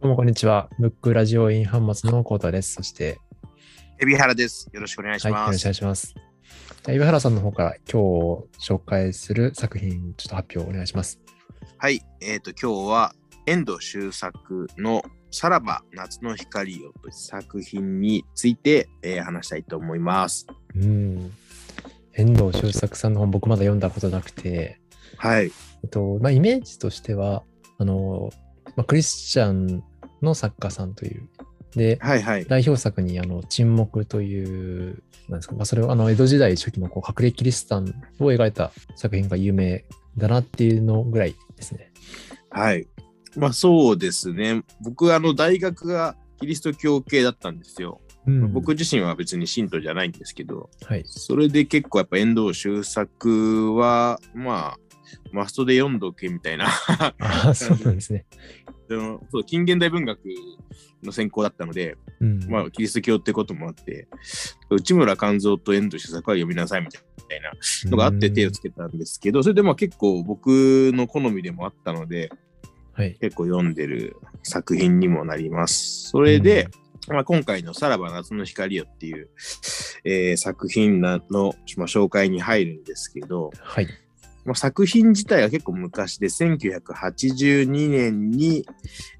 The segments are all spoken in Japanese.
どうもこんにちは。ブックラジオインハンマツのコータです。そして、海老原です。よろしくお願いしはい、よろしくおます。願いします。じゃあ、岩原さんの方から今日紹介する作品、ちょっと発表お願いします。はい、えっ、と、今日は遠藤周作のさらば夏の光よと作品について、えー話したいと思います。うん。遠藤周作さんの本、僕まだ読んだことなくて、はい。えっと、まあ、イメージとしては、あの、まあ、クリスチャンの作家さんという。で、はいはい。代表作に、あの、沈黙という、なんですか、まあ、それは、あの、江戸時代初期のこう隠れキリシタンを描いた作品が有名だなっていうのぐらいですね。はい。まあそうですね。僕、あの、大学がキリスト教系だったんですよ。うん僕自身は別に信徒じゃないんですけど、はい。それで結構やっぱ遠藤周作は、まあ、マストで読んどけみたいなああ、そうなんですね。でもそう近現代文学の専攻だったので、うん。まあ、キリスト教ってこともあって、内村勘三と遠藤周作は読みなさいみたいなのがあって手をつけたんですけど、それでまあ結構僕の好みでもあったので、はい。結構読んでる作品にもなります。それで、まあ、今回のさらば夏の光よっていう、えー作品なの、まあ、紹介に入るんですけど、はい。まあ、作品自体は結構昔で、1982年に、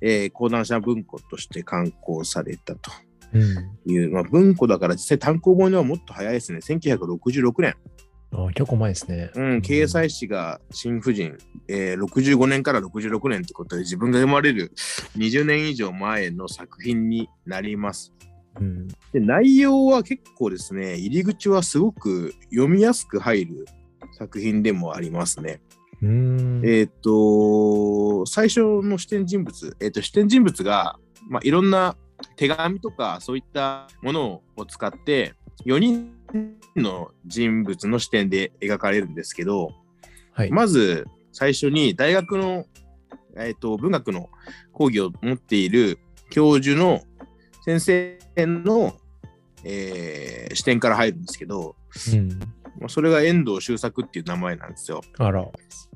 えー講談社文庫として刊行されたとうん。いう、まあ、文庫だから実際単行本はもっと早いですね。1966年。あ結構前ですね。うん、掲載誌が新婦人、えー65年から66年ってことで自分が生まれる20年以上前の作品になります。うん。で内容は結構ですね、入り口はすごく読みやすく入る作品でもありますね。うん。えっ、と、最初の視点人物、えっ、と、視点人物が、まあ、いろんな手紙とかそういったものを使って、4人の人物の視点で描かれるんですけど、はい。まず最初に大学の、えー、と文学の講義を持っている教授の先生の、えー視点から入るんですけど、うん。まあそれが遠藤周作っていう名前なんですよ。あら。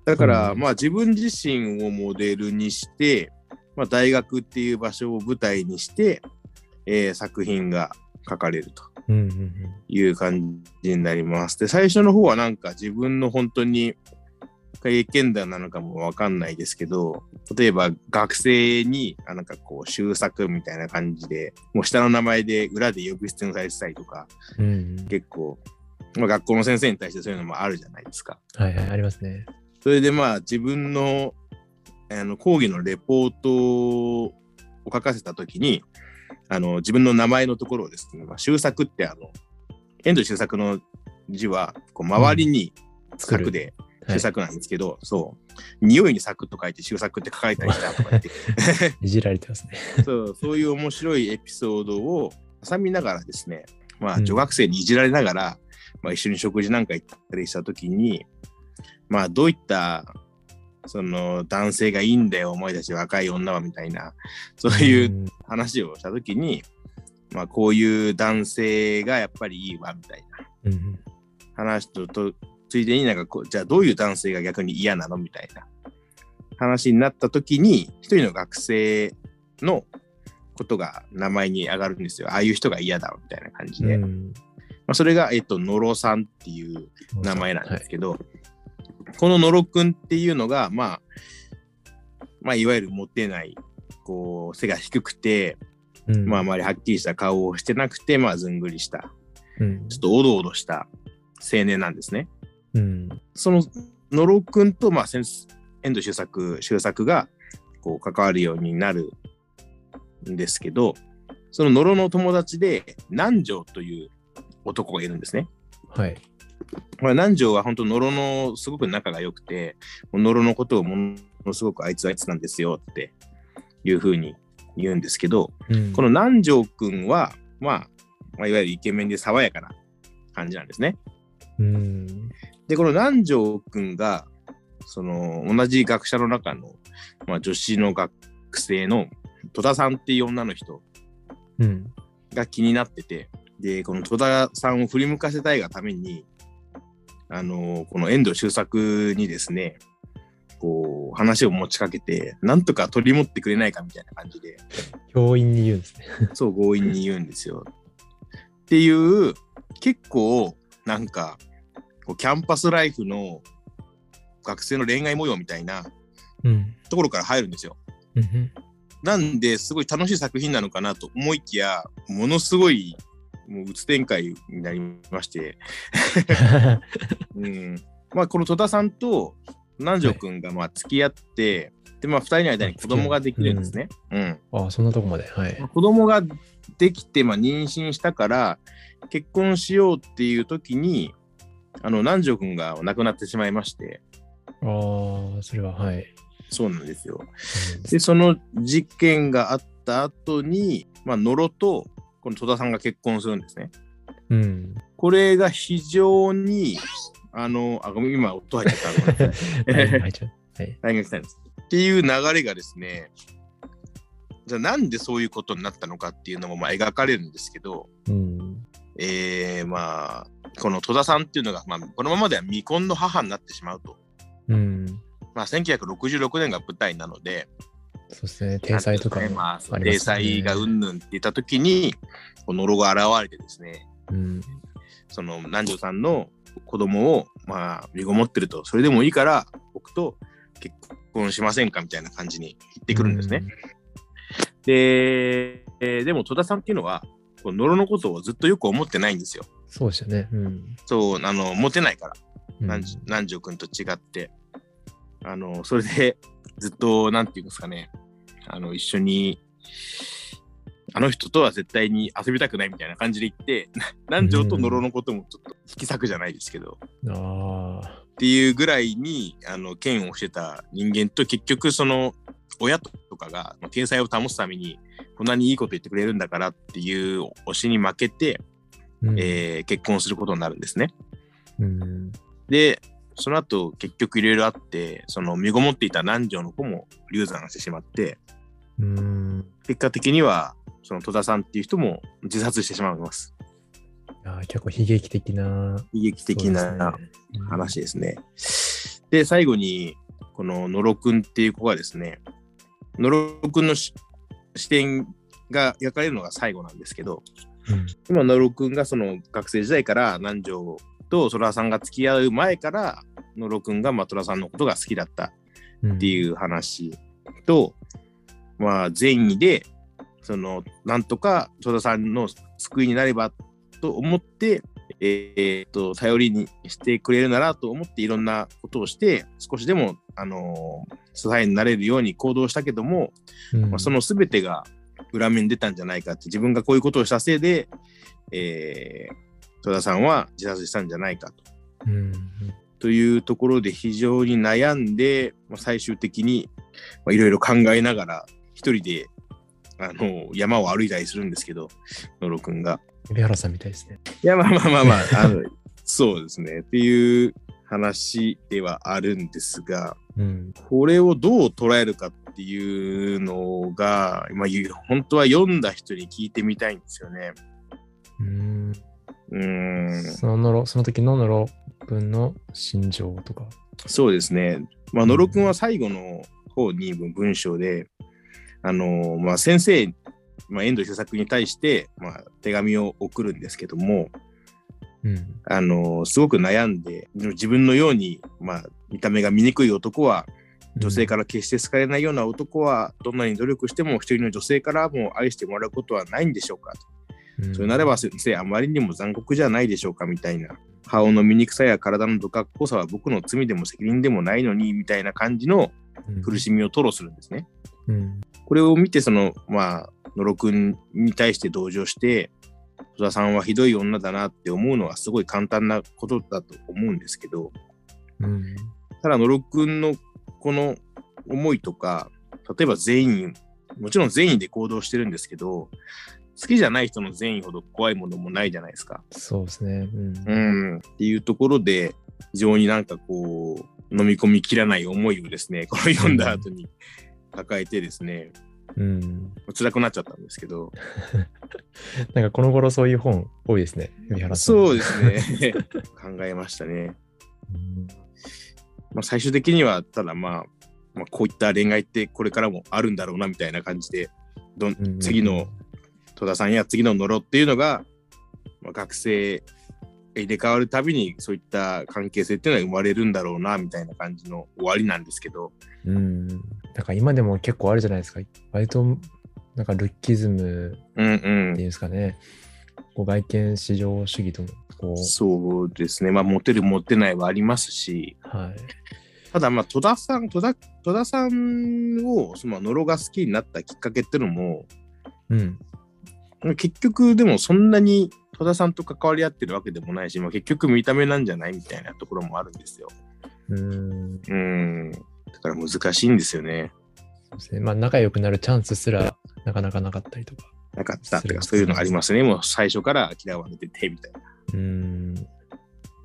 だから、うんまあ自分自身をモデルにして、まあ、大学っていう場所を舞台にして、えー作品が書かれると。いう感じになります。で、最初の方はなんか自分の本当に経験談なのかもわかんないですけど、例えば学生にあなんかこう修作みたいな感じで、もう下の名前で裏で呼び捨てにされてたりとか、うん。うん。結構、まあ、学校の先生に対してそういうのもあるじゃないですか。はいはい、ありますね。それでまあ自分のあの講義のレポートを書かせたときに、あの自分の名前のところをですね、まあ、修作ってあの、遠藤修作の字はこう周りに作ではい修作なんですけど、そう、匂いに作と書いて修作って書かれたりしたとか言って いじられてますね。そう、そういう面白いエピソードを挟みながらですね、まあうん女学生にいじられながら、まあ、一緒に食事なんか行ったりしたときに、まあどういったその男性がいいんだよ、お前たち若い女はみたいな、そういう話をしたときに、まあこういう男性がやっぱりいいわみたいなうん。話ととついでになんかこう、じゃあどういう男性が逆に嫌なの？みたいな話になったときに、一人の学生のことが名前に上がるんですよ。ああいう人が嫌だみたいな感じで。うんあ、それが、えっと、野呂さんっていう名前なんですけど、この野呂くんっていうのが、まあ、まあ、いわゆるモテない、こう、背が低くて、はいうんまあ、あまりはっきりした顔をしてなくて、まあ、ずんぐりした、うんちょっとおどおどした青年なんですね。うん。その野呂くんと、まあ、先遠藤周作周作がこう関わるようになるんですけどその野呂の友達で南條という男がいるんですね。はい。まあ、南條は本当野呂のすごく仲が良くて野呂のことをものすごくあいつはあいつなんですよっていうふうに言うんですけどうんこの南條くんは、まあ、まあいわゆるイケメンで爽やかな感じなんですね。うん。で、この南條くんが、その、同じ学者の中の、まあ、女子の学生の戸田さんっていう女の人うん。が気になってて、で、この戸田さんを振り向かせたいがために、あのこの遠藤周作にですね、こう、話を持ちかけて、なんとか取り持ってくれないかみたいな感じで、教員に言うんですね。そう強引に言うんですよ。っていう、結構、なんか、こうキャンパスライフの学生の恋愛模様みたいなうん。ところから入るんですよ。うんなんで、すごい楽しい作品なのかなと思いきや、ものすごい、もう、うつ展開になりまして、うん。まあ、この戸田さんと南條くんが、まあ、付き合って、で、まあ、二人の間に子供ができるんですね。うん。ああ、そんなとこまで。はい。子供ができて、まあ、妊娠したから、結婚しようっていう時に、あの、南條くんが亡くなってしまいまして、ああ、それは、はい。そうなんですよ。うんで、その事件があった後に、まあ、野呂と、この戸田さんが結婚するんですね。うん。これが非常に、あの、あ、ごめん、今、音入っちゃった。大学来たんです。っていう流れがですね、じゃあなんでそういうことになったのかっていうのもまあ描かれるんですけど、うん。えー、まあ、この戸田さんっていうのが、まあ、このままでは未婚の母になってしまうと。うん。まあ、1966年が舞台なので、そうですね。体裁とかもなんていうんですねまがうんぬんって言った時に、このロゴが現れてですね、うん。その南條さんの子供をまあ身ごもってると、それでもいいから僕と結婚しませんかみたいな感じに言ってくるんですね。で、えーでも戸田さんっていうのは、こう野呂のことをずっとよく思ってないんですよ。そうでしたね。うん。そう、あの、モテないから、南條君と違って。あの、それでずっと、なんていうんですかね、あの、一緒に、あの人とは絶対に遊びたくないみたいな感じで言って、な 南條と野呂のこともちょっと引き裂くじゃないですけど、ああ。っていうぐらいに、あの、剣をしてた人間と結局その、親とかがまあ天才を保つために、こんなにいいこと言ってくれるんだからっていう推しに負けて、うんえー結婚することになるんですね。うん。で、その後結局いろいろあって、その身ごもっていた南條の子も流産してしまって、うん。結果的には、その戸田さんっていう人も自殺してしまいます。いやー結構悲劇的な。悲劇的なそうですね話ですね。で、最後に、この野呂くんっていう子がですね、野呂くんのし視点が描かれるのが最後なんですけど、うん。今、野呂くんがその学生時代から南條と戸田さんが付き合う前から、野呂くんがまあ戸田さんのことが好きだったうん。っていう話と、まあ、善意で、その、なんとか戸田さんの救いになればと思って、えーっと、頼りにしてくれるならと思っていろんなことをして、少しでも、あのー支えになれるように行動したけども、うん、まあ、その全てが裏面に出たんじゃないかって、自分がこういうことをしたせいで、えー、戸田さんは自殺したんじゃないかと。うん。というところで非常に悩んで、まあ、最終的にまあいろいろ考えながら一人であの山を歩いたりするんですけど野呂くんが。海老原さんみたいですね。いやまあまあまあまあ あのそうですねっていう話ではあるんですがうん。これをどう捉えるかっていうのが、まあ、ゆ本当は読んだ人に聞いてみたいんですよね。うん。うーんそのノロ、その時のノロ君の心情とか。そうですね。まあ、野呂くんは最後の方に文章で、あのまあ、先生、まあ、遠藤周作に対して、まあ、手紙を送るんですけども、うん。あのすごく悩んで、自分のように、まあ、見た目が醜い男は、女性から決して好かれないような男は、どんなに努力しても一人の女性からも愛してもらうことはないんでしょうか、うん、それならば先生、あまりにも残酷じゃないでしょうかみたいな。顔の醜さや体のどかっこさは僕の罪でも責任でもないのにみたいな感じの苦しみを吐露するんですね。うん。これを見て、その、まあ、野呂くんに対して同情して、戸田さんはひどい女だなって思うのはすごい簡単なことだと思うんですけど、うん。ただ野呂くんのこの思いとか、例えば善意、もちろん善意で行動してるんですけど、好きじゃない人の善意ほど怖いものもないじゃないですか。そうですね。うん。うん、っていうところで、非常になんかこう、飲み込みきらない思いをですね、この読んだ後に抱えてですね、うん。辛くなっちゃったんですけど、なんかこの頃そういう本多いですね。海老原さん。そうですね、考えましたね。うん。まあ、最終的には、ただまあ、まあ、こういった恋愛ってこれからもあるんだろうなみたいな感じで、ど次の戸田さんや次の野呂っていうのが、まあ、学生入れ替わるたびにそういった関係性っていうのは生まれるんだろうなみたいな感じの終わりなんですけど、うん。なんか今でも結構あるじゃないですか。割と、なんかルッキズムうんうっていうんですかね。こう外見至上主義と、こん、う、そうですね、まあ、モテるモテないはありますし、はい。ただまあ戸田さん、戸田戸田さんをその野呂が好きになったきっかけっていうのも、うん。結局でもそんなに戸田さんと関わり合ってるわけでもないし、まあ、結局見た目なんじゃないみたいなところもあるんですよ。うん。うん。だから難しいんですよね。そうですね。まあ仲良くなるチャンスすらなかなかなかったりとか。なかったとか、そういうのありますね。もう最初から嫌われててみたいな。うん。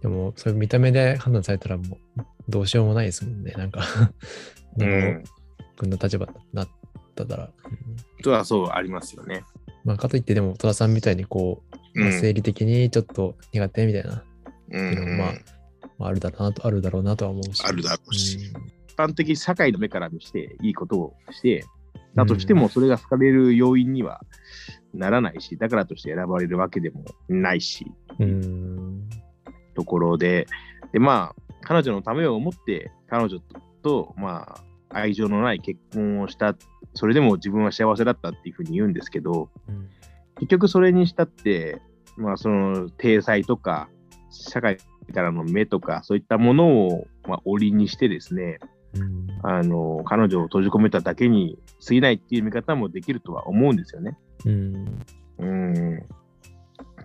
でも、そういう見た目で判断されたらもうどうしようもないですもんね。なんかう野呂ん。君の立場になったら。うんとはそうありますよね。まあ、かといってでも戸田さんみたいにこう、まあうん生理的にちょっと苦手みたいな、うんっていうのもまあまあ、あるだろうなと、あるだろうなとは思うし。あるだろうし。うん。一般的に社会の目から見していいことをして、だとしてもそれが好かれる要因にはならないし、だからとして選ばれるわけでもないし、うん。ところで、で、まあ、彼女のためを思って、彼女と、まあ、愛情のない結婚をした、それでも自分は幸せだったっていうふうに言うんですけど、うん結局それにしたって、まあ、その、体裁とか、社会からの目とか、そういったものを、まあ、折りにしてですね、うんあの、彼女を閉じ込めただけに過ぎないっていう見方もできるとは思うんですよね。うん。うん。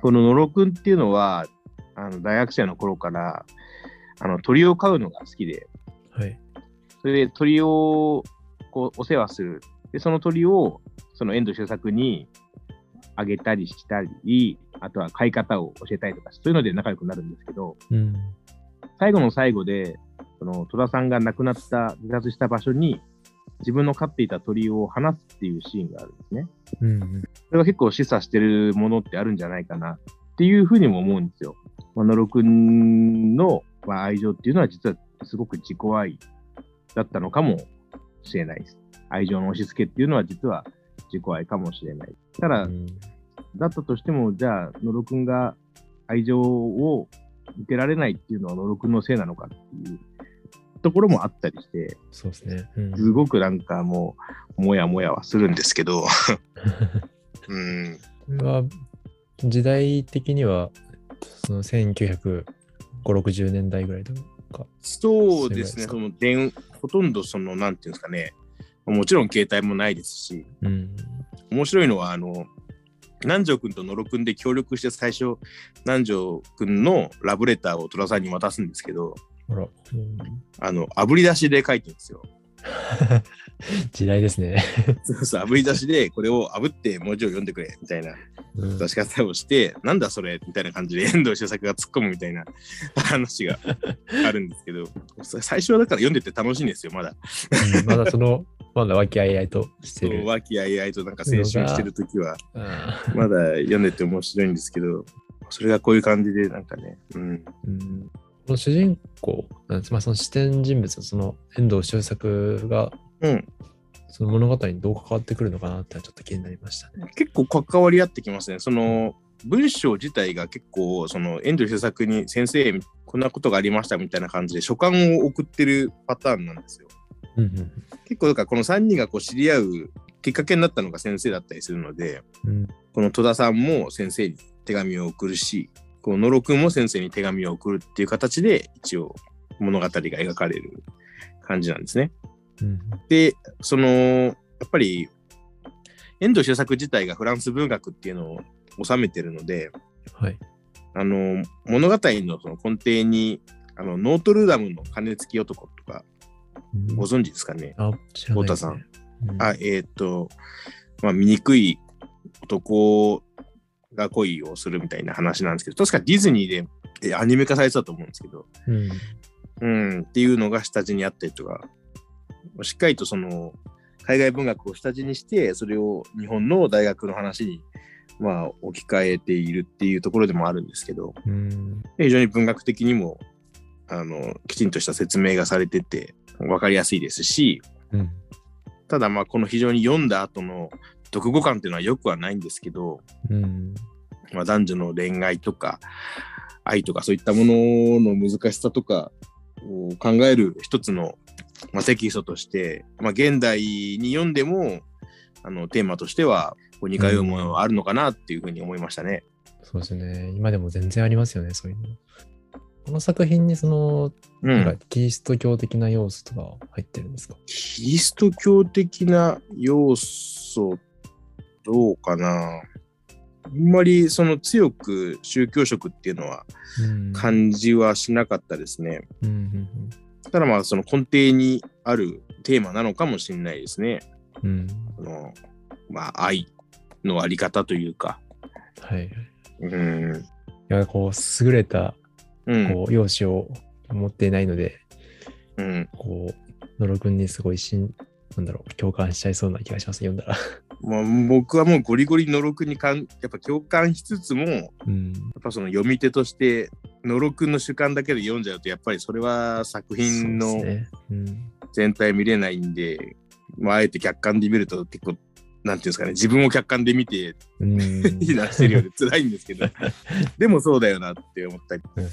この野呂くんっていうのは、あの大学生の頃から、あの鳥を飼うのが好きで、はい。それで鳥をこうお世話する。で、その鳥をその遠藤周作にあげたりしたり、あとは飼い方を教えたりとか、そういうので仲良くなるんですけど、うん。最後の最後で、その戸田さんが亡くなった、自殺した場所に、自分の飼っていた鳥を放すっていうシーンがあるんですね。うん。それが結構示唆してるものってあるんじゃないかなっていうふうにも思うんですよ。まあ、野呂くんの、まあ、愛情っていうのは実はすごく自己愛だったのかもしれないです。愛情の押し付けっていうのは実は自己愛かもしれない。ただ、うんだったとしても、じゃあ野呂くんが愛情を受けられないっていうのは野呂くんのせいなのかっていうところもあったりして、そうですね。うんすごくなんかもう、もやもやはするんですけど、うん。時代的には、その1950、60年代ぐらいとか。そうですね、そその電ほとんどその、なんていうんですかね、もちろん携帯もないですし、うん。面白いのは、あの、南條君と野呂君で協力して最初、南條君のラブレターを虎さんに渡すんですけど、ほら、うんあの、炙り出しで書いてるんですよ。時代ですね。そうそう、炙り出しでこれを炙って文字を読んでくれ、みたいなうん出し方をして、なんだそれみたいな感じで遠藤周作が突っ込むみたいな 話があるんですけど、最初はだから読んでて楽しいんですよ、まだ。うんまだその、まだ和気あいあいとしてる。和気あいあいとなんか青春してるときは、あまだ読んでて面白いんですけど、それがこういう感じで、なんかね、うん。ーうんこの主人公まあ、その視点人物のその遠藤周作がうん、その物語にどう関わってくるのかなってちょっと気になりましたね。結構関わり合ってきますね。その文章自体が結構、その遠藤周作に先生、こんなことがありましたみたいな感じで書簡を送ってるパターンなんですよ。うんうん結構、だからこの3人がこう知り合うきっかけになったのが先生だったりするので、うんこの戸田さんも先生に手紙を送るし、こう野呂くんも先生に手紙を送るっていう形で一応物語が描かれる感じなんですね。うんで、その、やっぱり、遠藤周作自体がフランス文学っていうのを収めてるので、はい。あの、物語のその根底に、あの、ノートルダムの鐘つき男とか、うんご存知ですかね？あ、知らないですね。うん。あ、えっ、と、まあ、醜い男が恋をするみたいな話なんですけど、確かディズニーでえアニメ化されてたと思うんですけど、うん。うん、っていうのが下地にあったりとか、しっかりとその海外文学を下地にして、それを日本の大学の話に、まあ、置き換えているっていうところでもあるんですけど、うん。非常に文学的にもあのきちんとした説明がされてて分かりやすいですしうん。ただまあこの非常に読んだ後の読後感っていうのはよくはないんですけど、うん。まあ、男女の恋愛とか愛とかそういったものの難しさとかを考える一つの、まあ、テキストとして、まあ、現代に読んでもあのテーマとしては似通うものはあるのかなっていうふうに思いましたね。そうですね。今でも全然ありますよね、そういうの。この作品にその、うん、なんかキリスト教的な要素とか入ってるんですか、キリスト教的な要素どうかな？あんまりその強く宗教色っていうのはうん感じはしなかったですね。うんうんただまあその根底にあるテーマなのかもしれないですね。うん。うん。そのまあ愛のあり方というか。はい。いうん。や、こう、優れた、うん。こう、容姿を持っていないので、うん、こう、野呂くんにすごいしん、なんだろう、共感しちゃいそうな気がします、読んだら。まあ、僕はもうゴリゴリ野呂くんにかんやっぱ共感しつつもやうん。っぱその読み手として野呂くんの主観だけで読んじゃうとやっぱりそれは作品の。全体見れないんで、まあ、あえて客観で見ると結構なんていうんですかね自分を客観で見てうん。非難してるようで辛いんですけど でもそうだよなって思ったりうん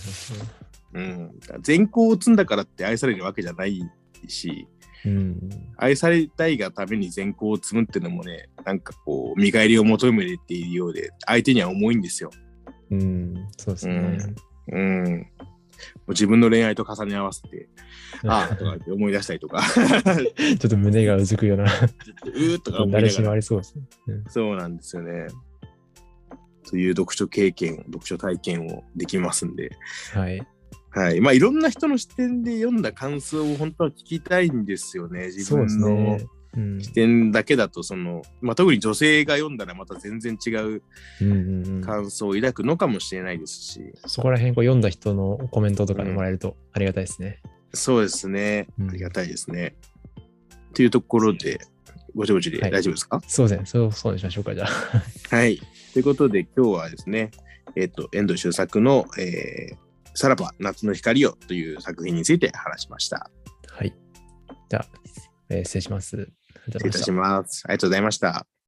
うん、善行を積んだからって愛されるわけじゃないし、うん。愛されたいがために善行を積むっていうのもね、なんかこう、見返りを求めているようで、相手には重いんですよ。うん。そうですね。うん。もう自分の恋愛と重ね合わせて、ああ、とかって思い出したりとか、ちょっと胸がうずくような、うーとか思いそうですね。うんそうなんですよね。という読書経験、読書体験をできますんで、はい。はい。まあ、いろんな人の視点で読んだ感想を本当は聞きたいんですよね。自そうです分のね。うん視点だけだと、その、まあ、特に女性が読んだらまた全然違ううんうんうん、感想を抱くのかもしれないですし、そこら辺こう読んだ人のコメントとかでもらえるとありがたいですね。そうですね。うんありがたいですね。というところで、ぼちぼちではい大丈夫ですか？そうですね。そうそうにしましょうか、じゃあ。はい。ということで、今日はですね、えっ、と、遠藤周作の、えー、さらば夏の光よという作品について話しました。はい。じゃあ、えー失礼します。いたします。ありがとうございました。